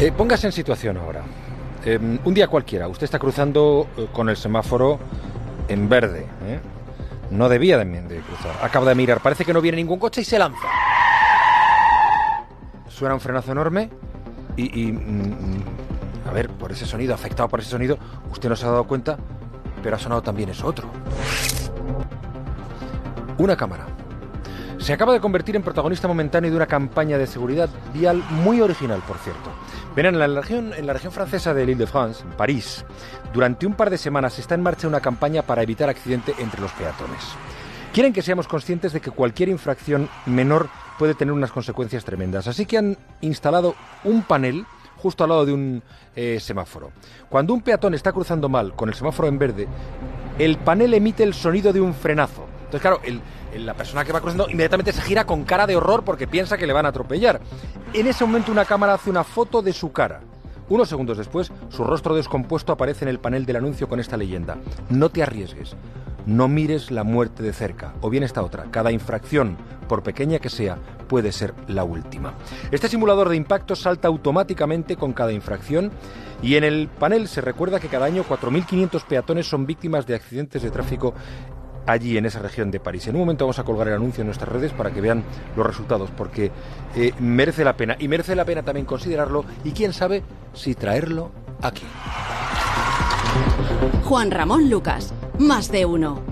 Eh, póngase en situación ahora. Em, un día cualquiera, usted está cruzando eh, con el semáforo en verde. ¿eh? No debía de, de cruzar. Acaba de mirar, parece que no viene ningún coche y se lanza. Suena un frenazo enorme y, y, mm, a ver, por ese sonido, afectado por ese sonido, usted no se ha dado cuenta, pero ha sonado también eso otro. Una cámara. Se acaba de convertir en protagonista momentáneo de una campaña de seguridad vial muy original, por cierto. Verán, en la región, en la región francesa de l'Île-de-France, en París, durante un par de semanas está en marcha una campaña para evitar accidente entre los peatones. Quieren que seamos conscientes de que cualquier infracción menor puede tener unas consecuencias tremendas. Así que han instalado un panel justo al lado de un eh, semáforo. Cuando un peatón está cruzando mal con el semáforo en verde, el panel emite el sonido de un frenazo. Entonces, claro, la persona que va cruzando inmediatamente se gira con cara de horror porque piensa que le van a atropellar. En ese momento una cámara hace una foto de su cara. Unos segundos después, su rostro descompuesto aparece en el panel del anuncio con esta leyenda. No te arriesgues. No mires la muerte de cerca. O bien esta otra. Cada infracción, por pequeña que sea, puede ser la última. Este simulador de impacto salta automáticamente con cada infracción y en el panel se recuerda que cada año 4.500 peatones son víctimas de accidentes de tráfico allí en esa región de París. En un momento vamos a colgar el anuncio en nuestras redes para que vean los resultados, porque eh, merece la pena. Y merece la pena también considerarlo y quién sabe si traerlo aquí. Juan Ramón Lucas, más de uno.